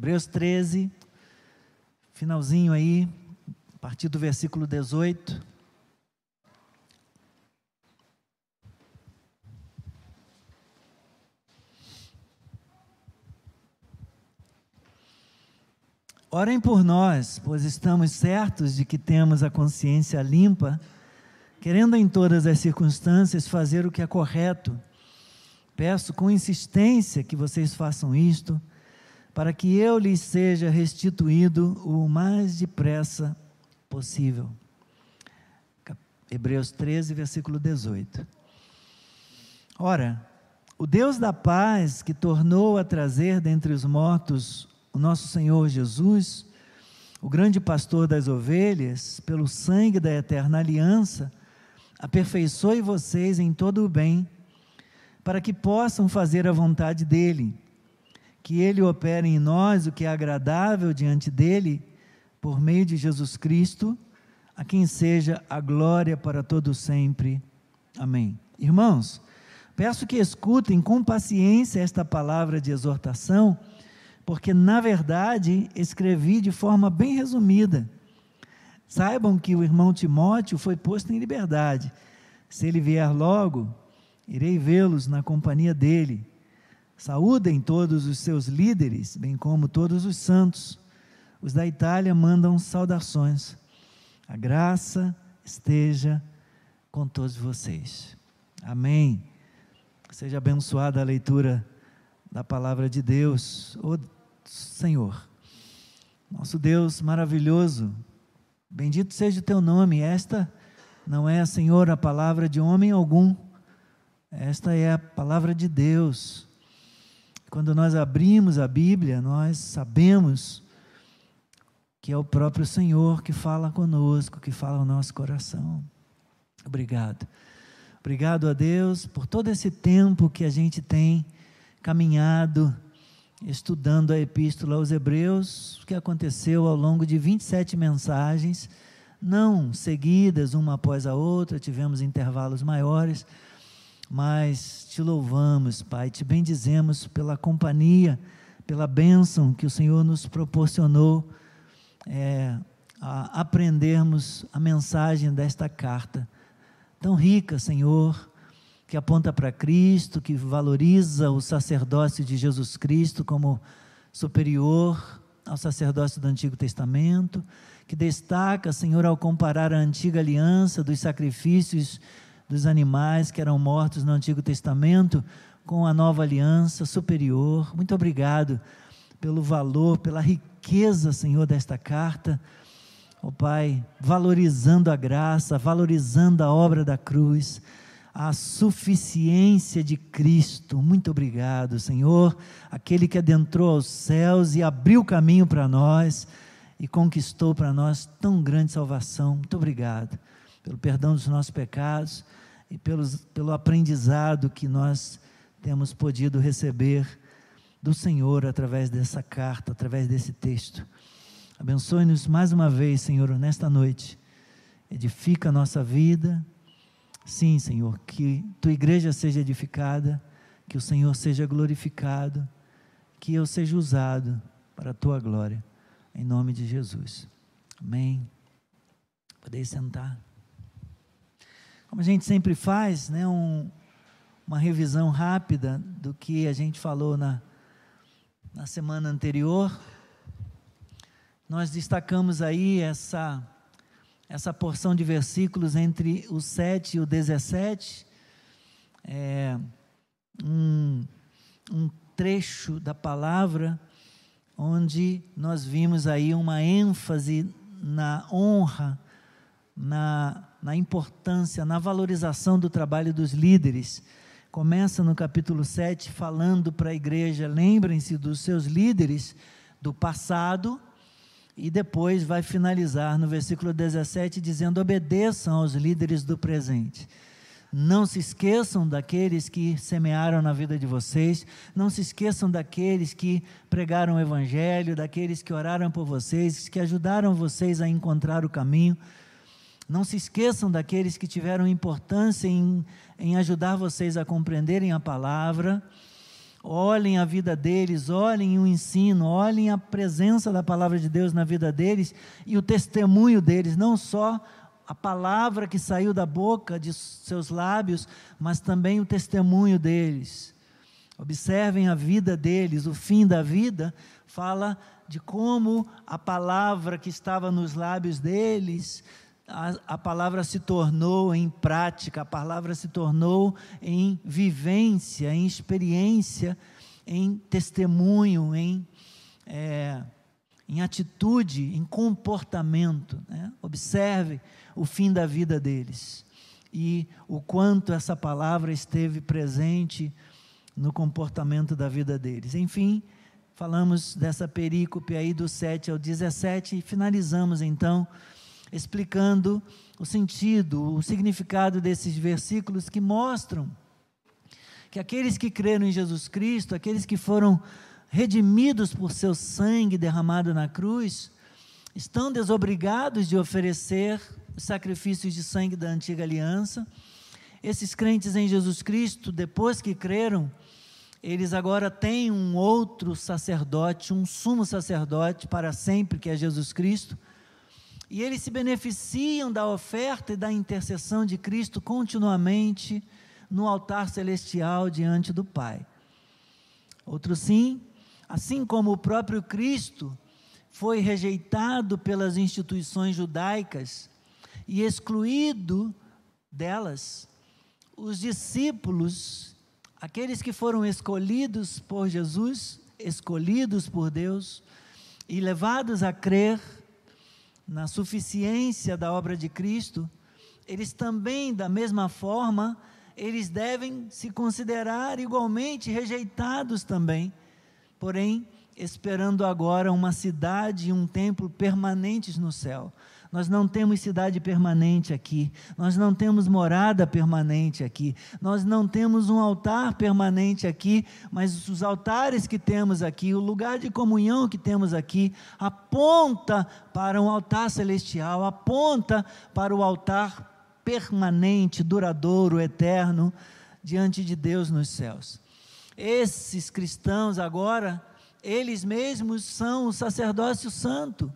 Hebreus 13, finalzinho aí, a partir do versículo 18. Orem por nós, pois estamos certos de que temos a consciência limpa, querendo em todas as circunstâncias fazer o que é correto. Peço com insistência que vocês façam isto, para que eu lhes seja restituído o mais depressa possível. Hebreus 13, versículo 18. Ora, o Deus da paz, que tornou a trazer dentre os mortos o nosso Senhor Jesus, o grande pastor das ovelhas, pelo sangue da eterna aliança, aperfeiçoe vocês em todo o bem, para que possam fazer a vontade dEle, que Ele opere em nós o que é agradável diante dEle, por meio de Jesus Cristo, a quem seja a glória para todo sempre. Amém. Irmãos, peço que escutem com paciência esta palavra de exortação, porque na verdade escrevi de forma bem resumida. Saibam que o irmão Timóteo foi posto em liberdade. Se ele vier logo, irei vê-los na companhia dele. Saúdem todos os seus líderes, bem como todos os santos. Os da Itália mandam saudações. A graça esteja com todos vocês. Amém. Seja abençoada a leitura da palavra de Deus. Senhor. Nosso Deus maravilhoso, bendito seja o teu nome. Esta não é, Senhor, a palavra de homem algum, esta é a palavra de Deus. Quando nós abrimos a Bíblia, nós sabemos que é o próprio Senhor que fala conosco, que fala ao nosso coração. Obrigado. Obrigado a Deus por todo esse tempo que a gente tem caminhado estudando a epístola aos Hebreus, que aconteceu ao longo de 27 mensagens, não seguidas uma após a outra, tivemos intervalos maiores, mas te louvamos, Pai, te bendizemos pela companhia, pela bênção que o Senhor nos proporcionou é, a aprendermos a mensagem desta carta, tão rica, Senhor, que aponta para Cristo, que valoriza o sacerdócio de Jesus Cristo como superior ao sacerdócio do Antigo Testamento, que destaca, Senhor, ao comparar a antiga aliança dos sacrifícios dos animais que eram mortos no Antigo Testamento com a nova aliança superior. Muito obrigado pelo valor, pela riqueza, Senhor, desta carta. Ó oh, Pai, valorizando a graça, valorizando a obra da cruz a suficiência de Cristo. Muito obrigado, Senhor, aquele que adentrou aos céus e abriu caminho para nós e conquistou para nós tão grande salvação. Muito obrigado pelo perdão dos nossos pecados e pelos, pelo aprendizado que nós temos podido receber do Senhor através dessa carta, através desse texto. Abençoe-nos mais uma vez, Senhor, nesta noite. Edifica a nossa vida Sim, Senhor, que tua igreja seja edificada, que o Senhor seja glorificado, que eu seja usado para a tua glória, em nome de Jesus. Amém. Podeis sentar. Como a gente sempre faz, né, um, uma revisão rápida do que a gente falou na, na semana anterior. Nós destacamos aí essa essa porção de versículos entre o 7 e o 17, é um, um trecho da palavra onde nós vimos aí uma ênfase na honra, na, na importância, na valorização do trabalho dos líderes. Começa no capítulo 7 falando para a igreja: lembrem-se dos seus líderes do passado e depois vai finalizar no versículo 17 dizendo: obedeçam aos líderes do presente. Não se esqueçam daqueles que semearam na vida de vocês, não se esqueçam daqueles que pregaram o Evangelho, daqueles que oraram por vocês, que ajudaram vocês a encontrar o caminho. Não se esqueçam daqueles que tiveram importância em, em ajudar vocês a compreenderem a palavra. olhem a vida deles, olhem o ensino, olhem a presença da palavra de Deus na vida deles e o testemunho deles, não só a palavra que saiu da boca de seus lábios, mas também o testemunho deles. Observem a vida deles, o fim da vida fala de como a palavra que estava nos lábios deles a, a, palavra se tornou em prática, a palavra se tornou em vivência, em experiência, em testemunho, em, é, em atitude, em comportamento. Né? Observe o fim da vida deles e o quanto essa palavra esteve presente no comportamento da vida deles. Enfim, falamos dessa perícope aí do 7 ao 17 e finalizamos então explicando o sentido, o significado desses versículos que mostram que aqueles que creram em Jesus Cristo, aqueles que foram redimidos por seu sangue derramado na cruz, estão desobrigados de oferecer os sacrifícios de sangue da antiga aliança. Esses crentes em Jesus Cristo, depois que creram, eles agora têm um outro sacerdote, um sumo sacerdote para sempre, que é Jesus Cristo e eles se beneficiam da oferta e da intercessão de Cristo continuamente no altar celestial diante do Pai. Outro sim, assim como o próprio Cristo foi rejeitado pelas instituições judaicas e excluído delas, os discípulos, aqueles que foram escolhidos por Jesus, escolhidos por Deus e levados a crer na suficiência da obra de Cristo, eles também, da mesma forma, eles devem se considerar igualmente rejeitados também, porém, esperando agora uma cidade e um templo permanentes no céu. Nós não temos cidade permanente aqui, nós não temos morada permanente aqui, nós não temos um altar permanente aqui, mas os altares que temos aqui, o lugar de comunhão que temos aqui, aponta para um altar celestial, aponta para o altar permanente, duradouro, eterno, diante de Deus nos céus. Esses cristãos agora, eles mesmos são o sacerdócio santo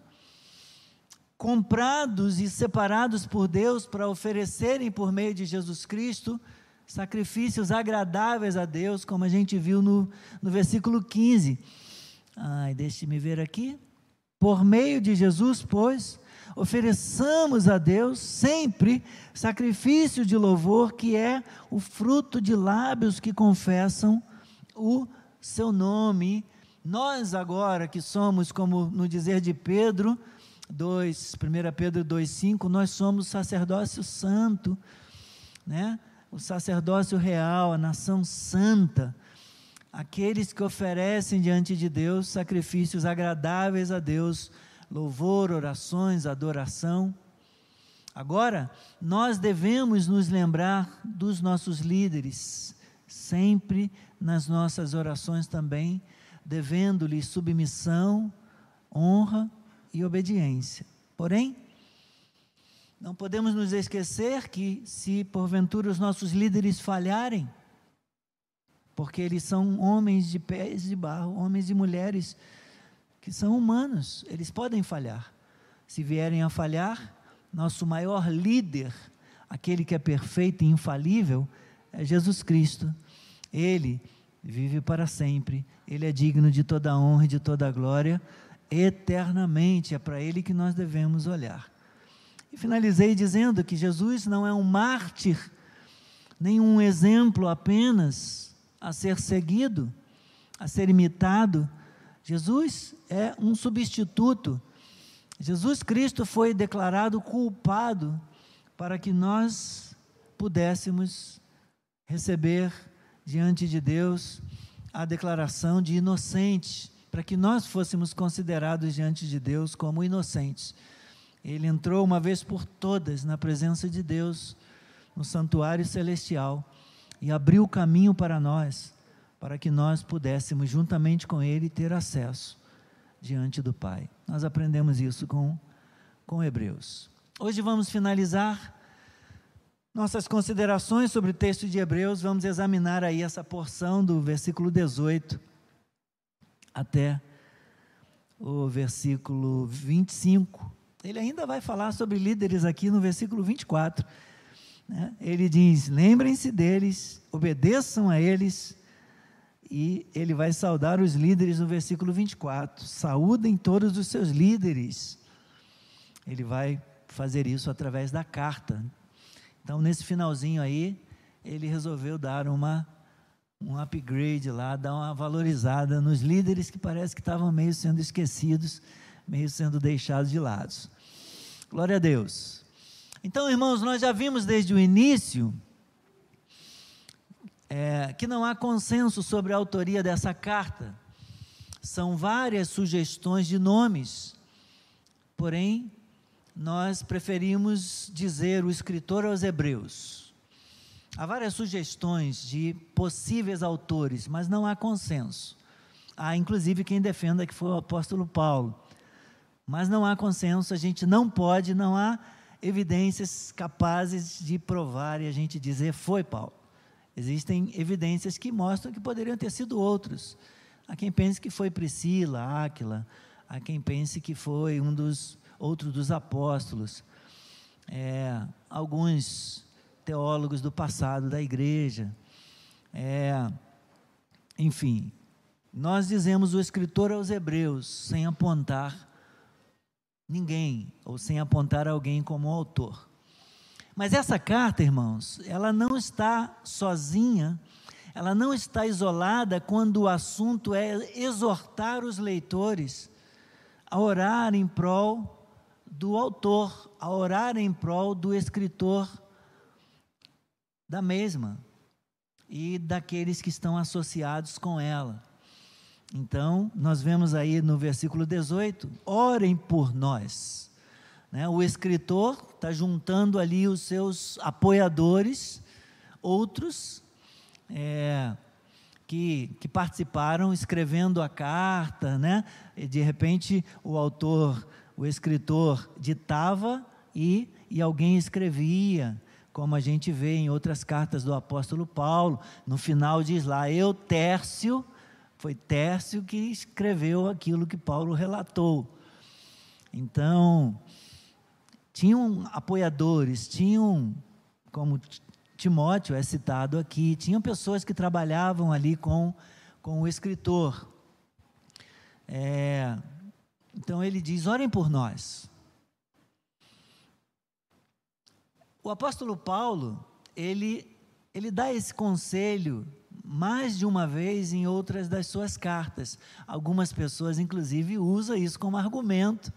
comprados e separados por Deus para oferecerem por meio de Jesus Cristo sacrifícios agradáveis a Deus, como a gente viu no, no versículo 15. Ai, deixe-me ver aqui. Por meio de Jesus, pois, ofereçamos a Deus sempre sacrifício de louvor, que é o fruto de lábios que confessam o seu nome. Nós agora que somos, como no dizer de Pedro, 2, 1 Pedro 2,5, nós somos sacerdócio santo, né? o sacerdócio real, a nação santa, aqueles que oferecem diante de Deus sacrifícios agradáveis a Deus, louvor, orações, adoração. Agora, nós devemos nos lembrar dos nossos líderes, sempre nas nossas orações também, devendo-lhes submissão, honra e obediência. Porém, não podemos nos esquecer que, se porventura os nossos líderes falharem, porque eles são homens de pés de barro, homens e mulheres que são humanos, eles podem falhar. Se vierem a falhar, nosso maior líder, aquele que é perfeito e infalível, é Jesus Cristo. Ele vive para sempre, ele é digno de toda honra e de toda glória eternamente. É para Ele que nós devemos olhar. E finalizei dizendo que Jesus não é um mártir, nem um exemplo apenas a ser seguido, a ser imitado. Jesus é um substituto. Jesus Cristo foi declarado culpado para que nós pudéssemos receber diante de Deus a declaração de inocente para que nós fôssemos considerados diante de Deus como inocentes. Ele entrou uma vez por todas na presença de Deus, no santuário celestial, e abriu o caminho para nós, para que nós pudéssemos, juntamente com Ele, ter acesso diante do Pai. Nós aprendemos isso com, com Hebreus. Hoje vamos finalizar nossas considerações sobre o texto de Hebreus, vamos examinar aí essa porção do versículo 18 até o versículo 25. Ele ainda vai falar sobre líderes aqui no versículo 24. Né? Ele diz: lembrem-se deles, obedeçam a eles, e ele vai saudar os líderes no versículo 24. Saúdem todos os seus líderes. Ele vai fazer isso através da carta. Então, nesse finalzinho aí, ele resolveu dar uma um upgrade lá, dar uma valorizada nos líderes que parece que estavam meio sendo esquecidos, meio sendo deixados de lado. Glória a Deus. Então, irmãos, nós já vimos desde o início é, que não há consenso sobre a autoria dessa carta. São várias sugestões de nomes, porém, nós preferimos dizer o escritor aos Hebreus. Há várias sugestões de possíveis autores, mas não há consenso. Há inclusive quem defenda que foi o apóstolo Paulo. Mas não há consenso, a gente não pode, não há evidências capazes de provar e a gente dizer foi Paulo. Existem evidências que mostram que poderiam ter sido outros. Há quem pense que foi Priscila, Áquila, há quem pense que foi um dos outro dos apóstolos. É, alguns teólogos do passado da igreja. É, enfim, nós dizemos o escritor aos Hebreus, sem apontar ninguém, ou sem apontar alguém como autor. Mas essa carta, irmãos, ela não está sozinha, ela não está isolada quando o assunto é exortar os leitores a orar em prol do autor, a orar em prol do escritor da mesma e daqueles que estão associados com ela. Então, nós vemos aí no versículo 18: orem por nós. Né? O escritor está juntando ali os seus apoiadores, outros é, que, que participaram escrevendo a carta, né? E de repente o autor o escritor ditava e, e alguém escrevia, como a gente vê em outras cartas do apóstolo Paulo. No final diz lá, eu, Tércio, foi Tércio que escreveu aquilo que Paulo relatou. Então, tinham apoiadores, tinham, como Timóteo é citado aqui, tinham pessoas que trabalhavam ali com, com o escritor. É, então ele diz: orem por nós. O apóstolo Paulo, ele, ele dá esse conselho mais de uma vez em outras das suas cartas. Algumas pessoas, inclusive, usam isso como argumento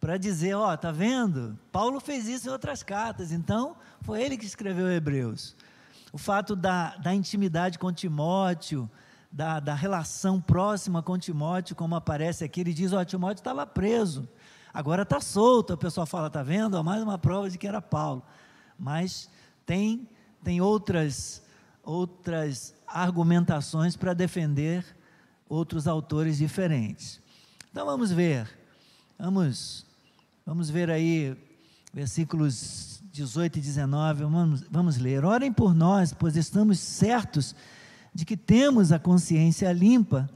para dizer: ó, oh, tá vendo? Paulo fez isso em outras cartas, então foi ele que escreveu Hebreus. O fato da, da intimidade com Timóteo, da, da relação próxima com Timóteo, como aparece aqui, ele diz: Ó, Timóteo estava preso, agora está solto. O pessoal fala: está vendo? mais uma prova de que era Paulo. Mas tem, tem outras, outras argumentações para defender outros autores diferentes. Então vamos ver, vamos, vamos ver aí versículos 18 e 19, vamos, vamos ler. Orem por nós, pois estamos certos de que temos a consciência limpa,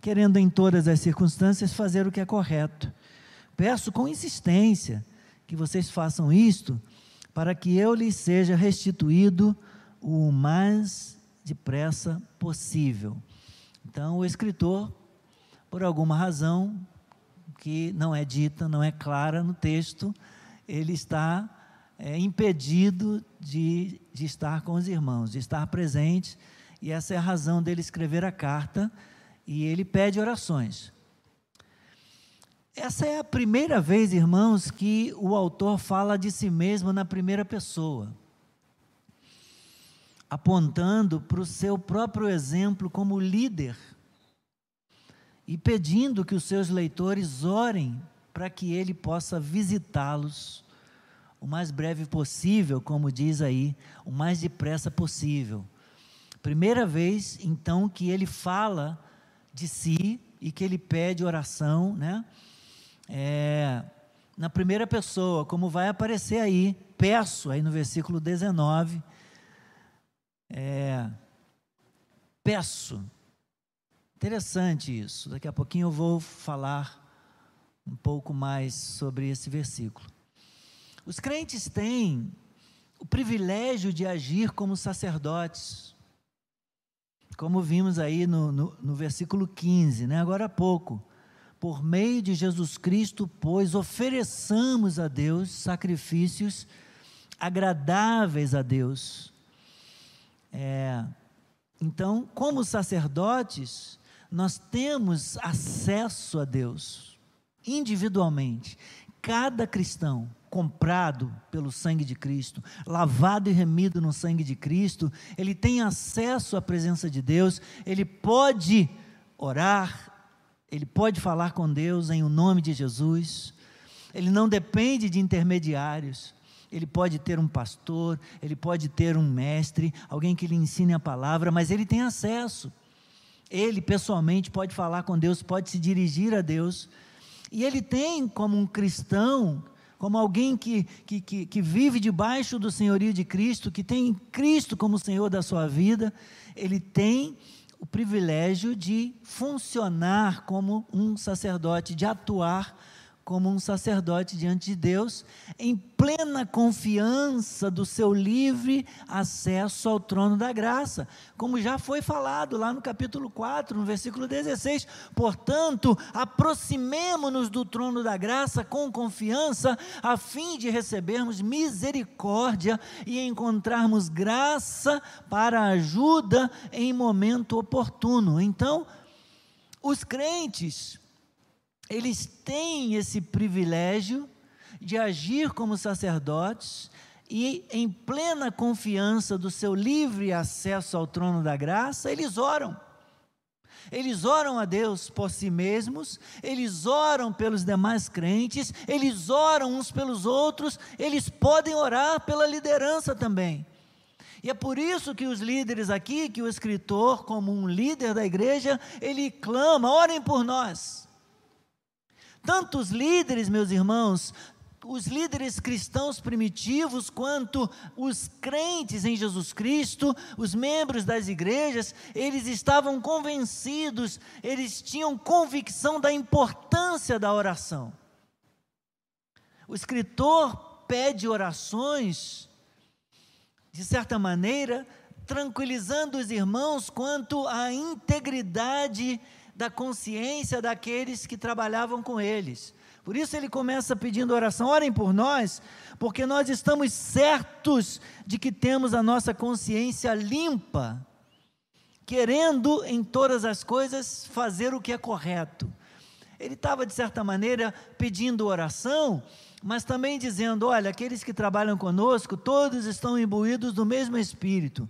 querendo em todas as circunstâncias fazer o que é correto. Peço com insistência que vocês façam isto, para que eu lhes seja restituído o mais depressa possível. Então, o escritor, por alguma razão que não é dita, não é clara no texto, ele está é, impedido de, de estar com os irmãos, de estar presente e essa é a razão dele escrever a carta, e ele pede orações. Essa é a primeira vez, irmãos, que o autor fala de si mesmo na primeira pessoa, apontando para o seu próprio exemplo como líder e pedindo que os seus leitores orem para que ele possa visitá-los o mais breve possível, como diz aí, o mais depressa possível. Primeira vez, então, que ele fala de si e que ele pede oração, né? É, na primeira pessoa, como vai aparecer aí, peço, aí no versículo 19. É, peço. Interessante isso. Daqui a pouquinho eu vou falar um pouco mais sobre esse versículo. Os crentes têm o privilégio de agir como sacerdotes, como vimos aí no, no, no versículo 15, né? agora há pouco. Por meio de Jesus Cristo, pois, ofereçamos a Deus sacrifícios agradáveis a Deus. É, então, como sacerdotes, nós temos acesso a Deus individualmente. Cada cristão comprado pelo sangue de Cristo, lavado e remido no sangue de Cristo, ele tem acesso à presença de Deus, ele pode orar, ele pode falar com Deus em o nome de Jesus, ele não depende de intermediários, ele pode ter um pastor, ele pode ter um mestre, alguém que lhe ensine a palavra, mas ele tem acesso. Ele pessoalmente pode falar com Deus, pode se dirigir a Deus, e ele tem como um cristão, como alguém que, que, que, que vive debaixo do senhorio de Cristo, que tem Cristo como Senhor da sua vida, ele tem o privilégio de funcionar como um sacerdote, de atuar como um sacerdote diante de Deus, em plena confiança do seu livre acesso ao trono da graça, como já foi falado lá no capítulo 4, no versículo 16. Portanto, aproximemo-nos do trono da graça com confiança, a fim de recebermos misericórdia e encontrarmos graça para ajuda em momento oportuno. Então, os crentes eles têm esse privilégio de agir como sacerdotes e, em plena confiança do seu livre acesso ao trono da graça, eles oram. Eles oram a Deus por si mesmos, eles oram pelos demais crentes, eles oram uns pelos outros, eles podem orar pela liderança também. E é por isso que os líderes aqui, que o escritor, como um líder da igreja, ele clama: orem por nós. Tanto os líderes, meus irmãos, os líderes cristãos primitivos, quanto os crentes em Jesus Cristo, os membros das igrejas, eles estavam convencidos, eles tinham convicção da importância da oração. O escritor pede orações, de certa maneira, tranquilizando os irmãos quanto à integridade da consciência daqueles que trabalhavam com eles. Por isso ele começa pedindo oração: orem por nós, porque nós estamos certos de que temos a nossa consciência limpa, querendo em todas as coisas fazer o que é correto. Ele estava, de certa maneira, pedindo oração, mas também dizendo: olha, aqueles que trabalham conosco, todos estão imbuídos do mesmo espírito.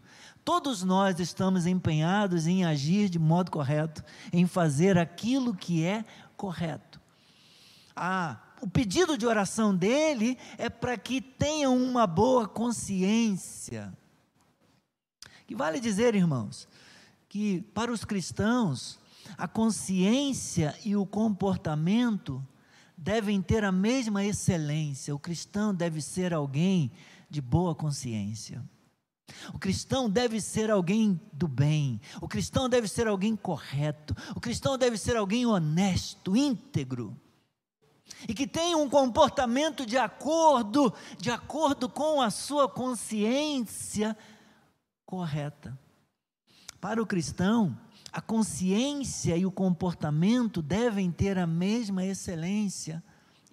Todos nós estamos empenhados em agir de modo correto, em fazer aquilo que é correto. Ah, o pedido de oração dele é para que tenham uma boa consciência. Que vale dizer, irmãos, que para os cristãos, a consciência e o comportamento devem ter a mesma excelência. O cristão deve ser alguém de boa consciência. O cristão deve ser alguém do bem, o cristão deve ser alguém correto, o cristão deve ser alguém honesto, íntegro, e que tenha um comportamento de acordo, de acordo com a sua consciência correta. Para o cristão, a consciência e o comportamento devem ter a mesma excelência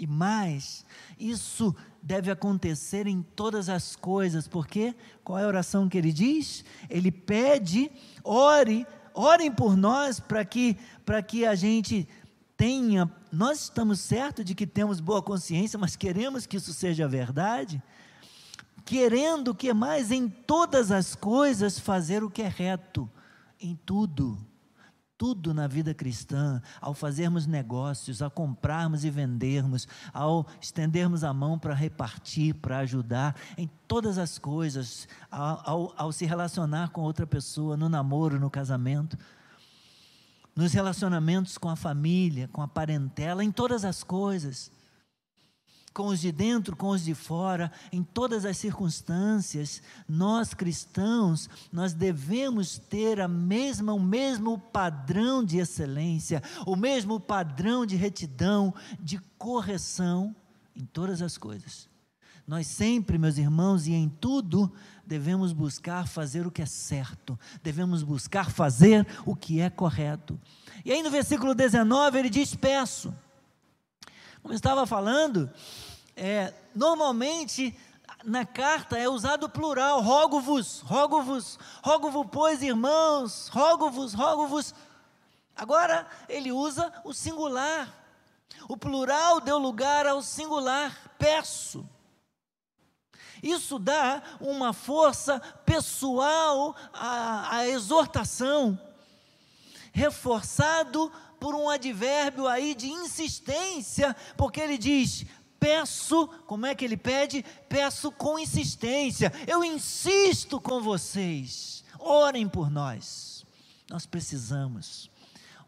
e mais, isso deve acontecer em todas as coisas, porque qual é a oração que ele diz? Ele pede, ore, orem por nós para que que a gente tenha, nós estamos certos de que temos boa consciência, mas queremos que isso seja verdade. Querendo que mais em todas as coisas fazer o que é reto, em tudo tudo na vida cristã, ao fazermos negócios, ao comprarmos e vendermos, ao estendermos a mão para repartir, para ajudar, em todas as coisas, ao, ao, ao se relacionar com outra pessoa, no namoro, no casamento, nos relacionamentos com a família, com a parentela, em todas as coisas. Com os de dentro, com os de fora, em todas as circunstâncias, nós cristãos, nós devemos ter a mesma, o mesmo padrão de excelência, o mesmo padrão de retidão, de correção em todas as coisas. Nós sempre, meus irmãos, e em tudo, devemos buscar fazer o que é certo, devemos buscar fazer o que é correto. E aí no versículo 19 ele diz: Peço. Como eu estava falando, é, normalmente na carta é usado o plural, rogo-vos, rogo-vos, rogo-vos, pois, irmãos, rogo-vos, rogo-vos. Agora ele usa o singular. O plural deu lugar ao singular, peço. Isso dá uma força pessoal à, à exortação, reforçado por um advérbio aí de insistência, porque ele diz: peço, como é que ele pede? Peço com insistência, eu insisto com vocês, orem por nós, nós precisamos.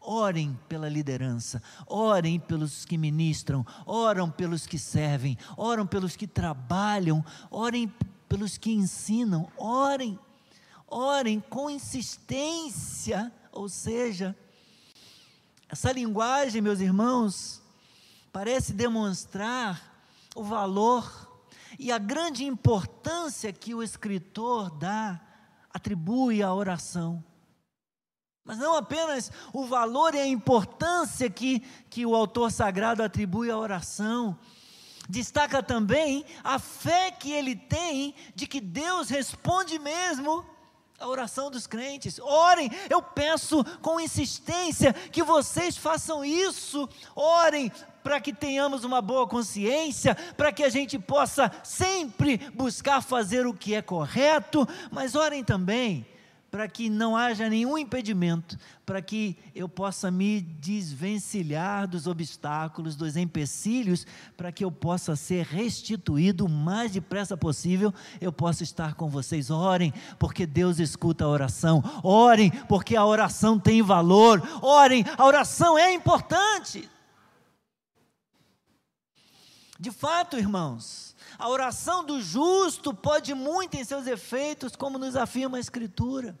Orem pela liderança, orem pelos que ministram, oram pelos que servem, oram pelos que trabalham, orem pelos que ensinam, orem, orem com insistência, ou seja, essa linguagem, meus irmãos, parece demonstrar o valor e a grande importância que o escritor dá, atribui à oração. Mas não apenas o valor e a importância que, que o autor sagrado atribui à oração, destaca também a fé que ele tem de que Deus responde mesmo a oração dos crentes. Orem, eu peço com insistência que vocês façam isso. Orem para que tenhamos uma boa consciência, para que a gente possa sempre buscar fazer o que é correto, mas orem também para que não haja nenhum impedimento, para que eu possa me desvencilhar dos obstáculos, dos empecilhos, para que eu possa ser restituído o mais depressa possível, eu possa estar com vocês. Orem, porque Deus escuta a oração. Orem, porque a oração tem valor. Orem, a oração é importante. De fato, irmãos, a oração do justo pode muito em seus efeitos, como nos afirma a Escritura.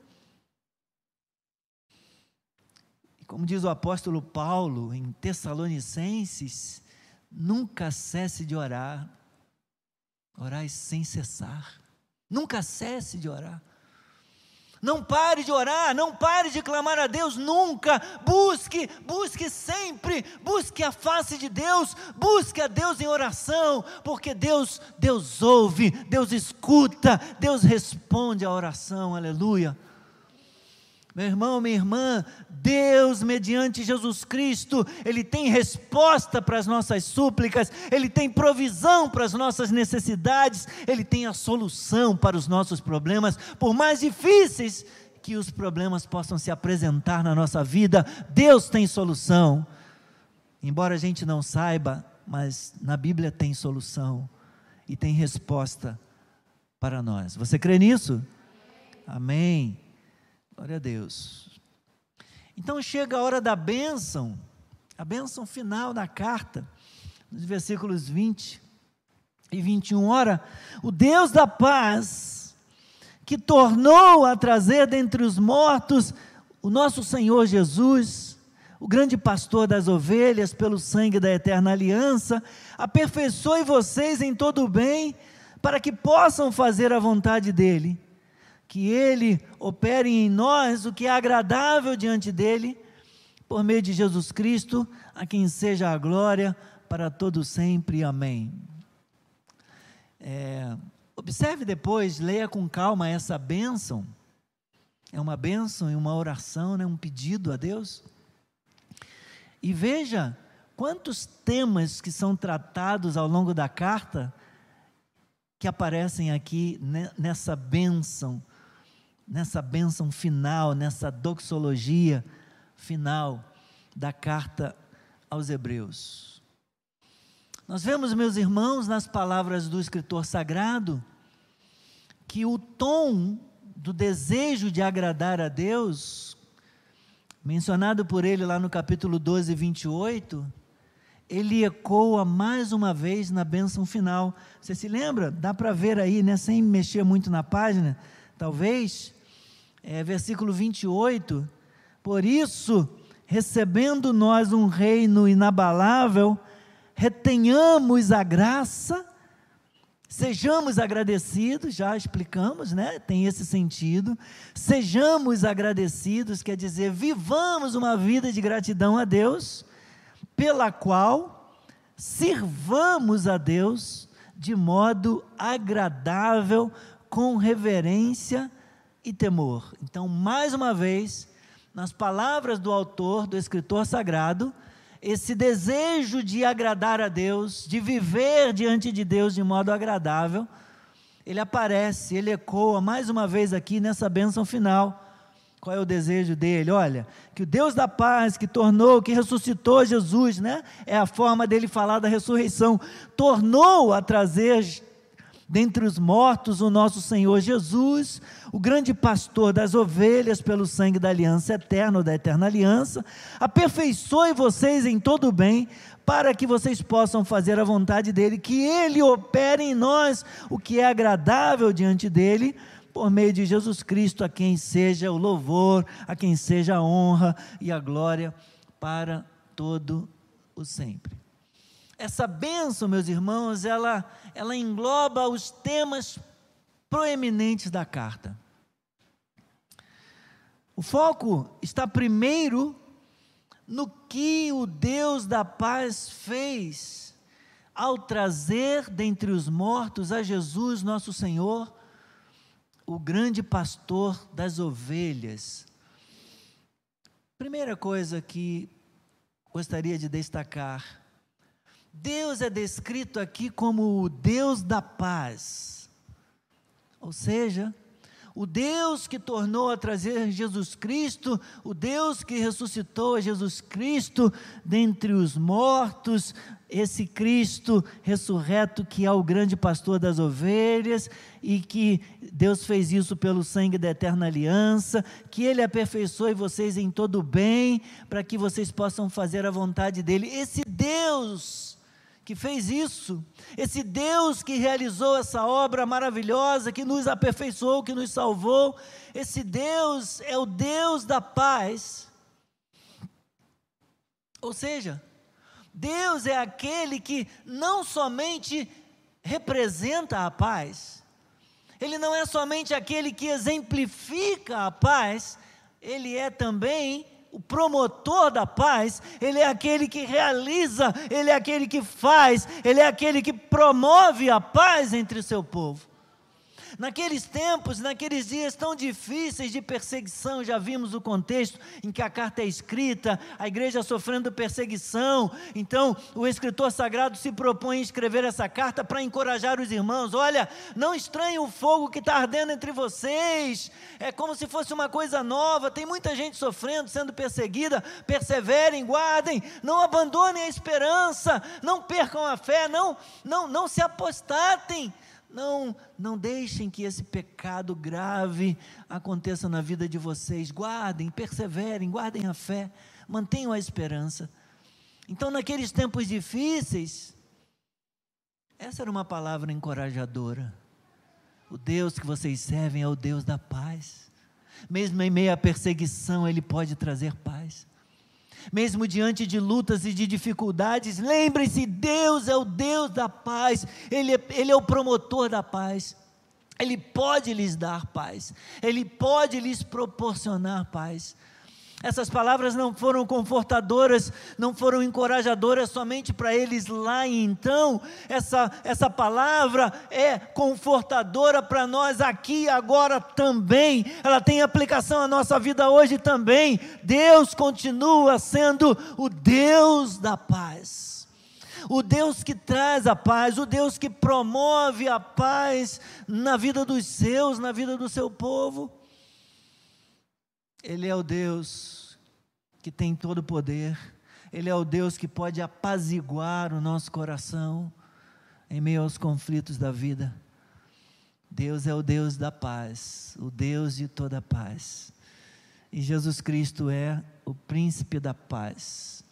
Como diz o apóstolo Paulo em Tessalonicenses, nunca cesse de orar, orai sem cessar, nunca cesse de orar. Não pare de orar, não pare de clamar a Deus nunca. Busque, busque sempre, busque a face de Deus, busque a Deus em oração, porque Deus, Deus ouve, Deus escuta, Deus responde à oração. Aleluia. Meu irmão, minha irmã, Deus, mediante Jesus Cristo, Ele tem resposta para as nossas súplicas, Ele tem provisão para as nossas necessidades, Ele tem a solução para os nossos problemas, por mais difíceis que os problemas possam se apresentar na nossa vida, Deus tem solução. Embora a gente não saiba, mas na Bíblia tem solução e tem resposta para nós. Você crê nisso? Amém. Glória a Deus. Então chega a hora da bênção, a bênção final da carta, nos versículos 20 e 21. Ora, o Deus da paz, que tornou a trazer dentre os mortos o nosso Senhor Jesus, o grande pastor das ovelhas, pelo sangue da eterna aliança, aperfeiçoe vocês em todo o bem, para que possam fazer a vontade dEle que Ele opere em nós o que é agradável diante dEle, por meio de Jesus Cristo, a quem seja a glória para todo sempre. Amém. É, observe depois, leia com calma essa bênção. É uma bênção e uma oração, né, um pedido a Deus. E veja quantos temas que são tratados ao longo da carta que aparecem aqui nessa bênção nessa bênção final, nessa doxologia final da carta aos Hebreus. Nós vemos, meus irmãos, nas palavras do escritor sagrado, que o tom do desejo de agradar a Deus, mencionado por ele lá no capítulo 12, 28, ele ecoa mais uma vez na bênção final. Você se lembra? Dá para ver aí, né, sem mexer muito na página, talvez, é, versículo 28. Por isso, recebendo nós um reino inabalável, retenhamos a graça, sejamos agradecidos, já explicamos, né? Tem esse sentido. Sejamos agradecidos, quer dizer, vivamos uma vida de gratidão a Deus pela qual sirvamos a Deus de modo agradável, com reverência e temor. Então, mais uma vez, nas palavras do autor, do escritor sagrado, esse desejo de agradar a Deus, de viver diante de Deus de modo agradável, ele aparece, ele ecoa mais uma vez aqui nessa bênção final qual é o desejo dele? Olha, que o Deus da paz, que tornou, que ressuscitou Jesus, né? É a forma dele falar da ressurreição. Tornou a trazer dentre os mortos o nosso Senhor Jesus, o grande pastor das ovelhas pelo sangue da aliança eterna, da eterna aliança. Aperfeiçoe vocês em todo o bem, para que vocês possam fazer a vontade dele, que ele opere em nós o que é agradável diante dele por meio de Jesus Cristo, a quem seja o louvor, a quem seja a honra e a glória para todo o sempre. Essa bênção, meus irmãos, ela, ela engloba os temas proeminentes da carta. O foco está primeiro no que o Deus da paz fez ao trazer dentre os mortos a Jesus, nosso Senhor, o grande pastor das ovelhas. Primeira coisa que gostaria de destacar: Deus é descrito aqui como o Deus da paz. Ou seja, o Deus que tornou a trazer Jesus Cristo, o Deus que ressuscitou Jesus Cristo dentre os mortos, esse Cristo ressurreto que é o grande pastor das ovelhas e que Deus fez isso pelo sangue da eterna aliança, que Ele aperfeiçoe vocês em todo o bem, para que vocês possam fazer a vontade dEle. Esse Deus que fez isso, esse Deus que realizou essa obra maravilhosa, que nos aperfeiçoou, que nos salvou, esse Deus é o Deus da paz. Ou seja, Deus é aquele que não somente representa a paz, Ele não é somente aquele que exemplifica a paz, Ele é também o promotor da paz, Ele é aquele que realiza, Ele é aquele que faz, Ele é aquele que promove a paz entre o seu povo. Naqueles tempos, naqueles dias tão difíceis de perseguição, já vimos o contexto em que a carta é escrita, a igreja sofrendo perseguição. Então, o escritor sagrado se propõe a escrever essa carta para encorajar os irmãos: olha, não estranhem o fogo que está ardendo entre vocês, é como se fosse uma coisa nova. Tem muita gente sofrendo, sendo perseguida. Perseverem, guardem, não abandonem a esperança, não percam a fé, não, não, não se apostatem não, não deixem que esse pecado grave aconteça na vida de vocês. Guardem, perseverem, guardem a fé, mantenham a esperança. Então, naqueles tempos difíceis, essa era uma palavra encorajadora. O Deus que vocês servem é o Deus da paz. Mesmo em meio à perseguição, Ele pode trazer paz mesmo diante de lutas e de dificuldades, lembre-se: Deus é o Deus da paz, Ele é, Ele é o promotor da paz. Ele pode lhes dar paz, Ele pode lhes proporcionar paz. Essas palavras não foram confortadoras, não foram encorajadoras somente para eles lá e então. Essa, essa palavra é confortadora para nós aqui e agora também. Ela tem aplicação à nossa vida hoje também. Deus continua sendo o Deus da paz. O Deus que traz a paz, o Deus que promove a paz na vida dos seus, na vida do seu povo. Ele é o Deus que tem todo o poder, Ele é o Deus que pode apaziguar o nosso coração em meio aos conflitos da vida. Deus é o Deus da paz, o Deus de toda paz. E Jesus Cristo é o príncipe da paz.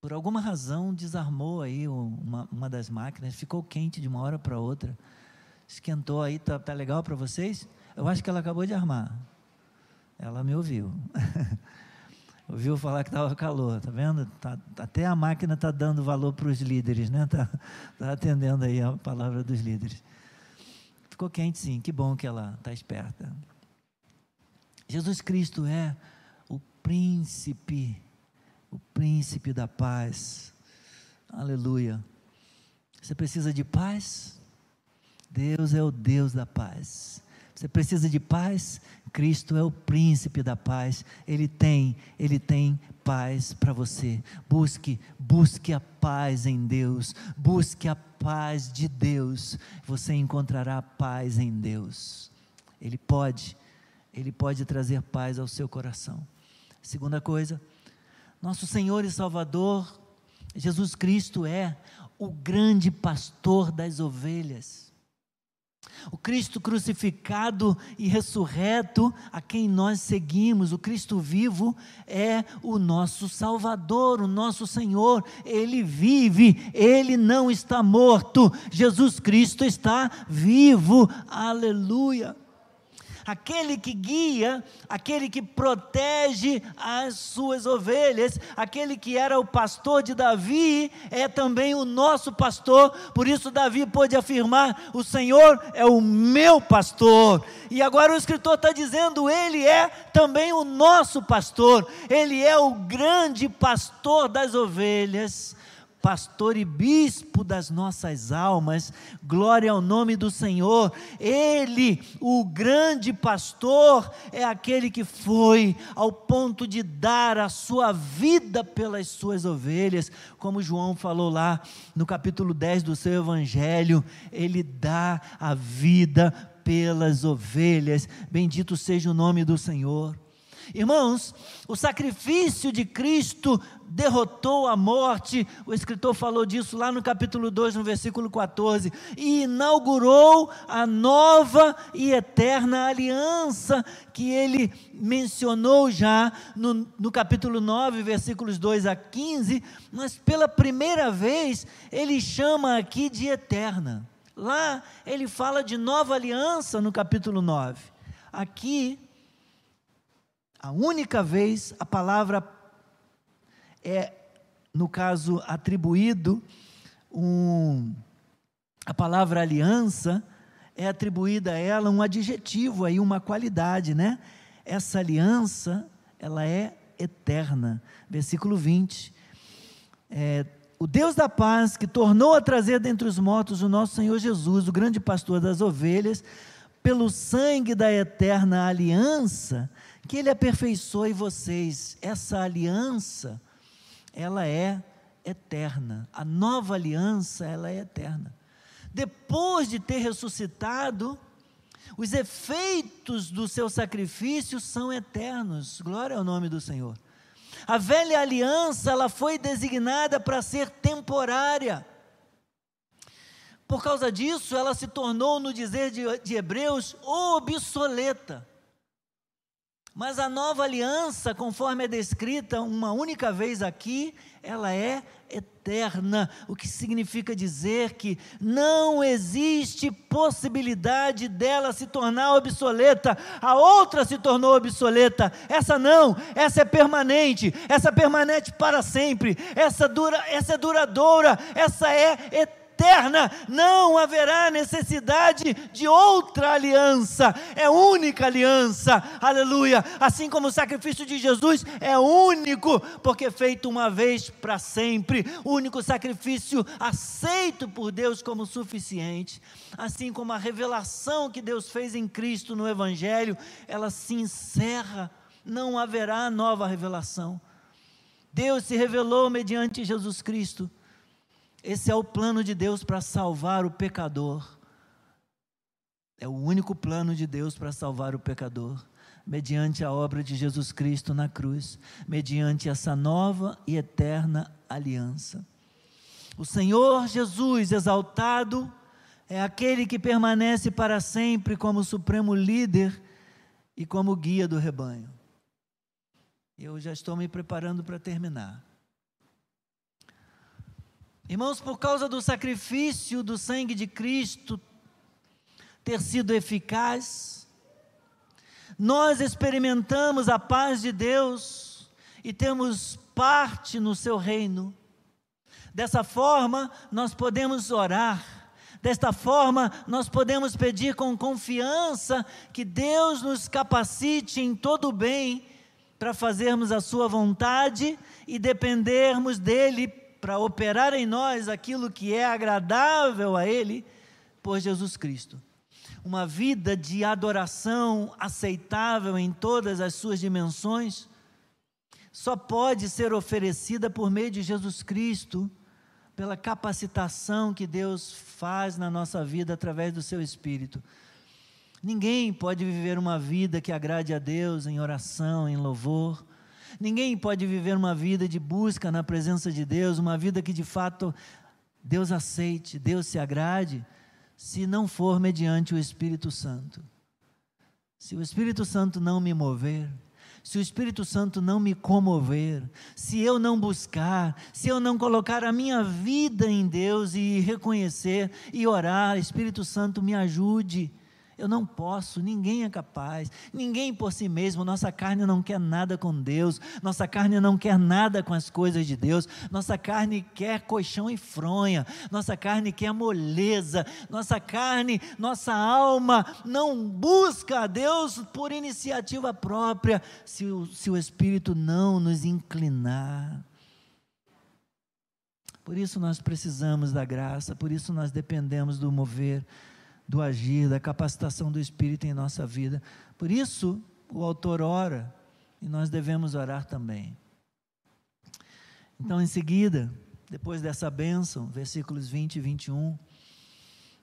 por alguma razão desarmou aí uma, uma das máquinas, ficou quente de uma hora para outra, esquentou aí, tá, tá legal para vocês? Eu acho que ela acabou de armar. Ela me ouviu. ouviu falar que estava calor, tá vendo? Tá, até a máquina está dando valor para os líderes, né? Está tá atendendo aí a palavra dos líderes. Ficou quente sim, que bom que ela está esperta. Jesus Cristo é o príncipe o príncipe da paz. Aleluia. Você precisa de paz? Deus é o Deus da paz. Você precisa de paz? Cristo é o príncipe da paz. Ele tem, ele tem paz para você. Busque, busque a paz em Deus. Busque a paz de Deus. Você encontrará paz em Deus. Ele pode, ele pode trazer paz ao seu coração. Segunda coisa, nosso Senhor e Salvador, Jesus Cristo é o grande pastor das ovelhas. O Cristo crucificado e ressurreto, a quem nós seguimos, o Cristo vivo, é o nosso Salvador, o nosso Senhor. Ele vive, ele não está morto. Jesus Cristo está vivo. Aleluia aquele que guia, aquele que protege as suas ovelhas, aquele que era o pastor de Davi, é também o nosso pastor. Por isso, Davi pôde afirmar: O Senhor é o meu pastor. E agora o escritor está dizendo: Ele é também o nosso pastor, ele é o grande pastor das ovelhas pastor e bispo das nossas almas, glória ao nome do Senhor. Ele, o grande pastor, é aquele que foi ao ponto de dar a sua vida pelas suas ovelhas, como João falou lá no capítulo 10 do seu evangelho, ele dá a vida pelas ovelhas. Bendito seja o nome do Senhor. Irmãos, o sacrifício de Cristo derrotou a morte, o escritor falou disso lá no capítulo 2, no versículo 14, e inaugurou a nova e eterna aliança que ele mencionou já no, no capítulo 9, versículos 2 a 15, mas pela primeira vez ele chama aqui de eterna. Lá ele fala de nova aliança no capítulo 9. Aqui a única vez a palavra é, no caso, atribuído um, a palavra aliança é atribuída a ela um adjetivo aí, uma qualidade, né? Essa aliança, ela é eterna. Versículo 20. É, o Deus da paz, que tornou a trazer dentre os mortos o nosso Senhor Jesus, o grande pastor das ovelhas, pelo sangue da eterna aliança, que Ele aperfeiçoe vocês. Essa aliança, ela é eterna. A nova aliança, ela é eterna. Depois de ter ressuscitado, os efeitos do seu sacrifício são eternos. Glória ao nome do Senhor. A velha aliança, ela foi designada para ser temporária. Por causa disso, ela se tornou, no dizer de, de Hebreus, obsoleta. Mas a nova aliança, conforme é descrita uma única vez aqui, ela é eterna, o que significa dizer que não existe possibilidade dela se tornar obsoleta. A outra se tornou obsoleta, essa não, essa é permanente, essa permanece para sempre, essa dura, essa é duradoura, essa é eterna eterna, não haverá necessidade de outra aliança, é única aliança, aleluia. Assim como o sacrifício de Jesus é único, porque feito uma vez para sempre, único sacrifício aceito por Deus como suficiente. Assim como a revelação que Deus fez em Cristo no Evangelho, ela se encerra, não haverá nova revelação. Deus se revelou mediante Jesus Cristo esse é o plano de Deus para salvar o pecador. É o único plano de Deus para salvar o pecador, mediante a obra de Jesus Cristo na cruz, mediante essa nova e eterna aliança. O Senhor Jesus exaltado é aquele que permanece para sempre como supremo líder e como guia do rebanho. Eu já estou me preparando para terminar. Irmãos, por causa do sacrifício do sangue de Cristo ter sido eficaz, nós experimentamos a paz de Deus e temos parte no seu reino. Dessa forma, nós podemos orar. Desta forma, nós podemos pedir com confiança que Deus nos capacite em todo o bem para fazermos a Sua vontade e dependermos dEle para operar em nós aquilo que é agradável a Ele por Jesus Cristo. Uma vida de adoração aceitável em todas as suas dimensões só pode ser oferecida por meio de Jesus Cristo, pela capacitação que Deus faz na nossa vida através do seu Espírito. Ninguém pode viver uma vida que agrade a Deus em oração, em louvor, Ninguém pode viver uma vida de busca na presença de Deus, uma vida que de fato Deus aceite, Deus se agrade, se não for mediante o Espírito Santo. Se o Espírito Santo não me mover, se o Espírito Santo não me comover, se eu não buscar, se eu não colocar a minha vida em Deus e reconhecer e orar, Espírito Santo me ajude eu não posso, ninguém é capaz, ninguém por si mesmo. Nossa carne não quer nada com Deus, nossa carne não quer nada com as coisas de Deus, nossa carne quer colchão e fronha, nossa carne quer moleza, nossa carne, nossa alma não busca a Deus por iniciativa própria, se o, se o Espírito não nos inclinar. Por isso nós precisamos da graça, por isso nós dependemos do mover do agir, da capacitação do Espírito em nossa vida. Por isso, o autor ora e nós devemos orar também. Então, em seguida, depois dessa bênção, versículos 20 e 21,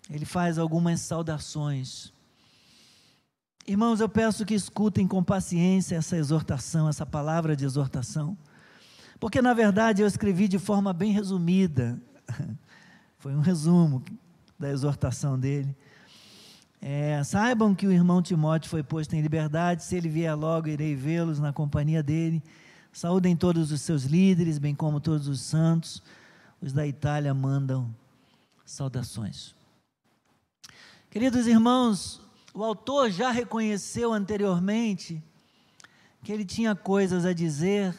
ele faz algumas saudações. Irmãos, eu peço que escutem com paciência essa exortação, essa palavra de exortação, porque na verdade eu escrevi de forma bem resumida, foi um resumo da exortação dele. É, saibam que o irmão Timóteo foi posto em liberdade, se ele vier logo, irei vê-los na companhia dele. Saúdem todos os seus líderes, bem como todos os santos. Os da Itália mandam saudações. Queridos irmãos, o autor já reconheceu anteriormente que ele tinha coisas a dizer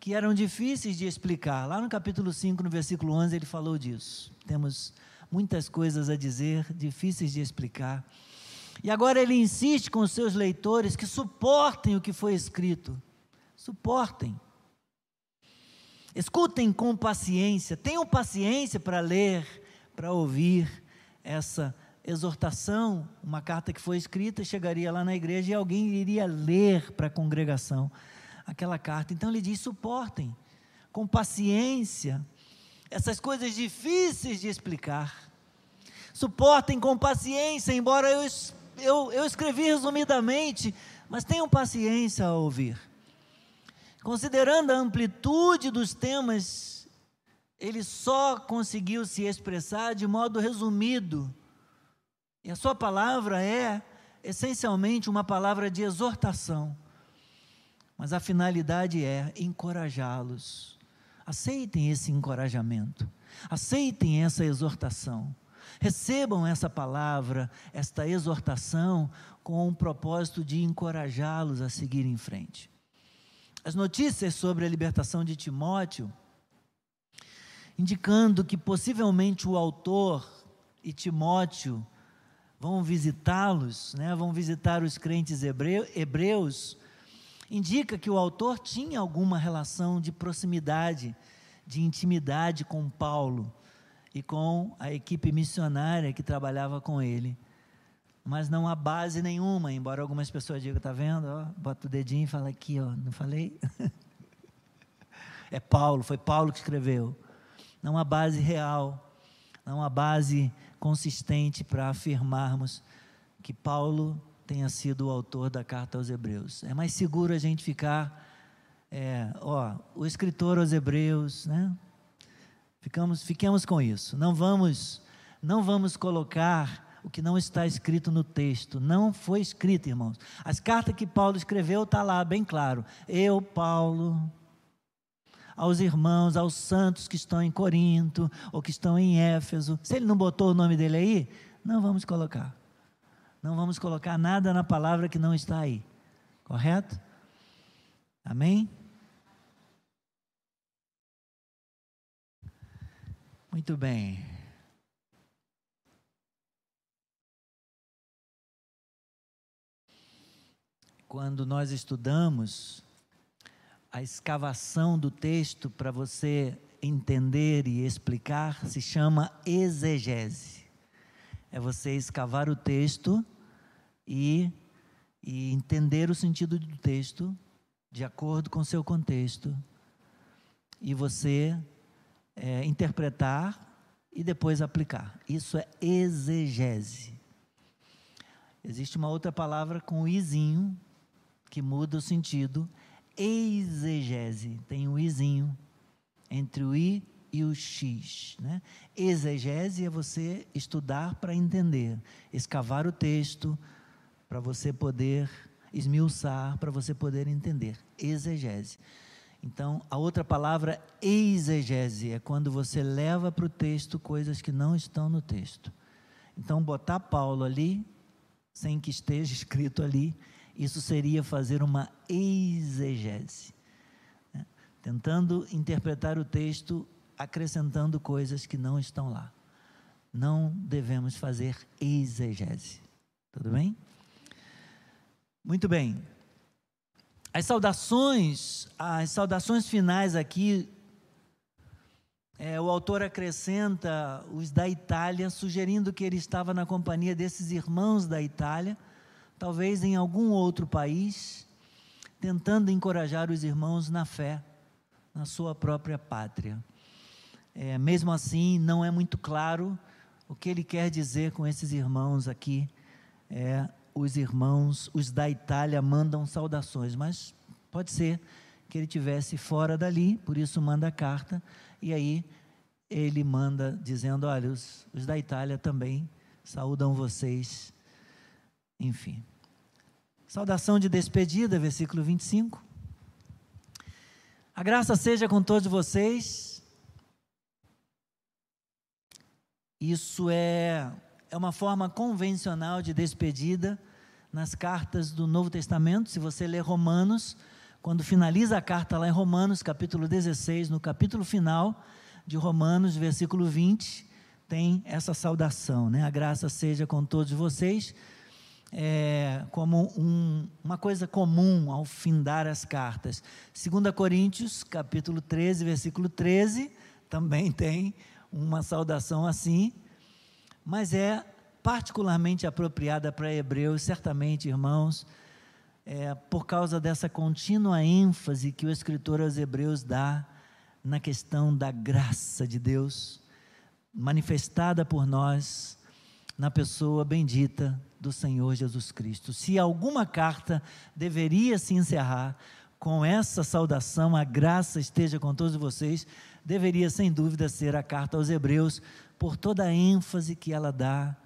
que eram difíceis de explicar. Lá no capítulo 5, no versículo 11, ele falou disso. Temos muitas coisas a dizer, difíceis de explicar. E agora ele insiste com os seus leitores que suportem o que foi escrito. Suportem. Escutem com paciência, tenham paciência para ler, para ouvir essa exortação. Uma carta que foi escrita chegaria lá na igreja e alguém iria ler para a congregação aquela carta. Então ele diz: suportem com paciência essas coisas difíceis de explicar. Suportem com paciência, embora eu, eu, eu escrevi resumidamente, mas tenham paciência a ouvir. Considerando a amplitude dos temas, ele só conseguiu se expressar de modo resumido. E a sua palavra é essencialmente uma palavra de exortação. Mas a finalidade é encorajá-los. Aceitem esse encorajamento. Aceitem essa exortação. Recebam essa palavra, esta exortação, com o propósito de encorajá-los a seguir em frente. As notícias sobre a libertação de Timóteo, indicando que possivelmente o autor e Timóteo vão visitá-los, né, vão visitar os crentes hebreus, indica que o autor tinha alguma relação de proximidade, de intimidade com Paulo e com a equipe missionária que trabalhava com ele. Mas não há base nenhuma, embora algumas pessoas digam, tá vendo? Ó, bota o dedinho e fala aqui, ó, não falei? é Paulo, foi Paulo que escreveu. Não há base real, não há base consistente para afirmarmos que Paulo tenha sido o autor da carta aos Hebreus. É mais seguro a gente ficar, é, ó, o escritor aos Hebreus, né? Ficamos, fiquemos com isso. Não vamos, não vamos colocar o que não está escrito no texto. Não foi escrito, irmãos. As cartas que Paulo escreveu está lá bem claro. Eu, Paulo, aos irmãos, aos santos que estão em Corinto ou que estão em Éfeso. Se ele não botou o nome dele aí, não vamos colocar. Não vamos colocar nada na palavra que não está aí. Correto? Amém? Muito bem. Quando nós estudamos a escavação do texto para você entender e explicar, se chama exegese. É você escavar o texto e, e entender o sentido do texto de acordo com seu contexto. E você é, interpretar e depois aplicar. Isso é exegese. Existe uma outra palavra com o izinho, que muda o sentido. Exegese, tem o izinho entre o i e o x. Né? Exegese é você estudar para entender, escavar o texto para você poder esmiuçar, para você poder entender. Exegese. Então, a outra palavra, exegese, é quando você leva para o texto coisas que não estão no texto. Então, botar Paulo ali, sem que esteja escrito ali, isso seria fazer uma exegese. Né? Tentando interpretar o texto, acrescentando coisas que não estão lá. Não devemos fazer exegese. Tudo bem? Muito bem. As saudações, as saudações finais aqui, é, o autor acrescenta os da Itália, sugerindo que ele estava na companhia desses irmãos da Itália, talvez em algum outro país, tentando encorajar os irmãos na fé, na sua própria pátria. É, mesmo assim, não é muito claro o que ele quer dizer com esses irmãos aqui. É, os irmãos, os da Itália, mandam saudações, mas pode ser que ele tivesse fora dali, por isso manda a carta, e aí ele manda dizendo: olha, os, os da Itália também saúdam vocês. Enfim. Saudação de despedida, versículo 25. A graça seja com todos vocês. Isso é é uma forma convencional de despedida nas cartas do Novo Testamento. Se você ler Romanos, quando finaliza a carta lá em Romanos, capítulo 16, no capítulo final de Romanos, versículo 20, tem essa saudação, né? A graça seja com todos vocês. É, como um, uma coisa comum ao findar as cartas. 2 Coríntios, capítulo 13, versículo 13, também tem uma saudação assim, mas é particularmente apropriada para Hebreus, certamente, irmãos, é, por causa dessa contínua ênfase que o escritor aos Hebreus dá na questão da graça de Deus, manifestada por nós na pessoa bendita do Senhor Jesus Cristo. Se alguma carta deveria se encerrar com essa saudação, a graça esteja com todos vocês, deveria sem dúvida ser a carta aos Hebreus, por toda a ênfase que ela dá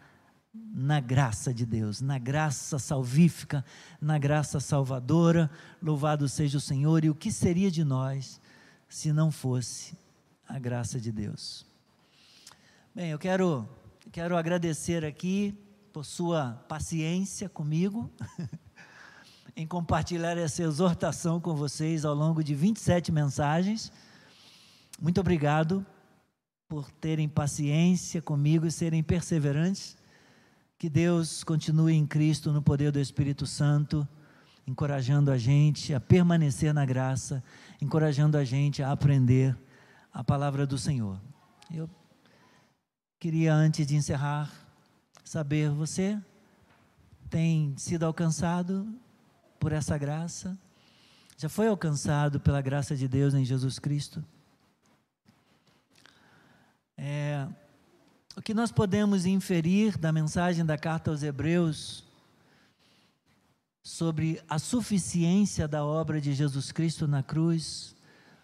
na graça de Deus, na graça salvífica, na graça salvadora. Louvado seja o Senhor. E o que seria de nós se não fosse a graça de Deus? Bem, eu quero, quero agradecer aqui por sua paciência comigo, em compartilhar essa exortação com vocês ao longo de 27 mensagens. Muito obrigado por terem paciência comigo e serem perseverantes. Que Deus continue em Cristo no poder do Espírito Santo, encorajando a gente a permanecer na graça, encorajando a gente a aprender a palavra do Senhor. Eu queria, antes de encerrar, saber: você tem sido alcançado por essa graça? Já foi alcançado pela graça de Deus em Jesus Cristo? É, o que nós podemos inferir da mensagem da carta aos Hebreus sobre a suficiência da obra de Jesus Cristo na cruz,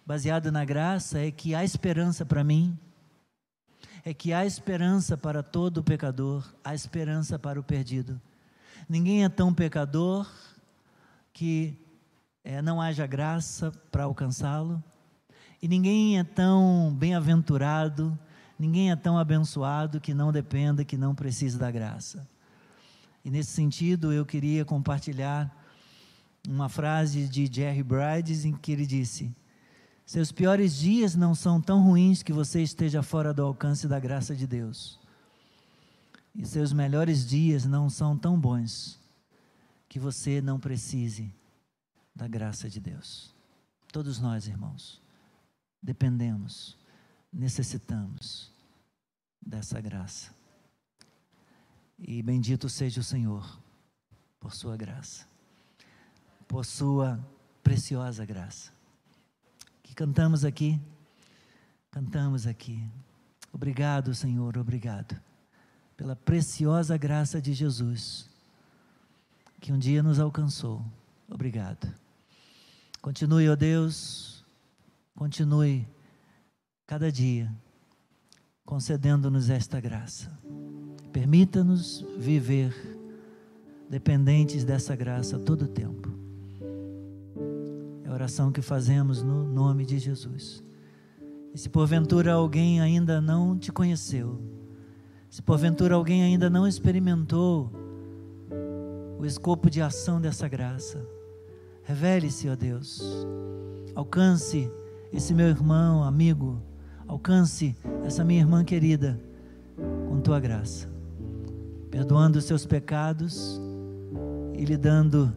baseado na graça, é que há esperança para mim, é que há esperança para todo pecador, há esperança para o perdido. Ninguém é tão pecador que é, não haja graça para alcançá-lo, E ninguém é tão bem-aventurado, ninguém é tão abençoado que não dependa, que não precise da graça. E nesse sentido, eu queria compartilhar uma frase de Jerry Brides em que ele disse: Seus piores dias não são tão ruins que você esteja fora do alcance da graça de Deus. E seus melhores dias não são tão bons que você não precise da graça de Deus. Todos nós, irmãos, dependemos, necessitamos dessa graça. E bendito seja o Senhor por sua graça, por sua preciosa graça. Que cantamos aqui, cantamos aqui. Obrigado, Senhor, obrigado pela preciosa graça de Jesus, que um dia nos alcançou. Obrigado. Continue, ó Deus, continue cada dia concedendo-nos esta graça. Permita-nos viver dependentes dessa graça todo o tempo. É a oração que fazemos no nome de Jesus. E se porventura alguém ainda não te conheceu, se porventura alguém ainda não experimentou o escopo de ação dessa graça, revele-se, ó Deus. Alcance esse meu irmão, amigo, alcance essa minha irmã querida com tua graça, perdoando os seus pecados e lhe dando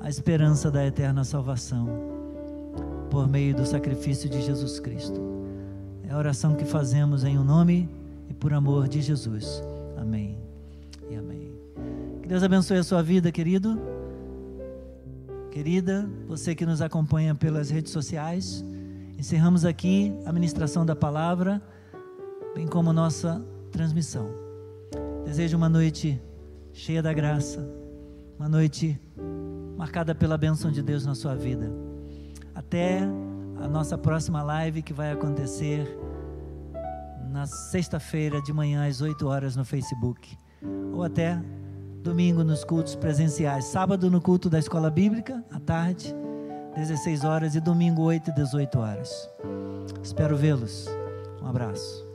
a esperança da eterna salvação por meio do sacrifício de Jesus Cristo. É a oração que fazemos em o um nome e por amor de Jesus. Amém e amém. Que Deus abençoe a sua vida, querido. Querida, você que nos acompanha pelas redes sociais, encerramos aqui a ministração da palavra, bem como nossa transmissão. Desejo uma noite cheia da graça, uma noite marcada pela bênção de Deus na sua vida. Até a nossa próxima live que vai acontecer na sexta-feira de manhã às 8 horas no Facebook, ou até domingo nos cultos presenciais, sábado no culto da escola bíblica, à tarde, 16 horas, e domingo 8 e 18 horas. Espero vê-los. Um abraço.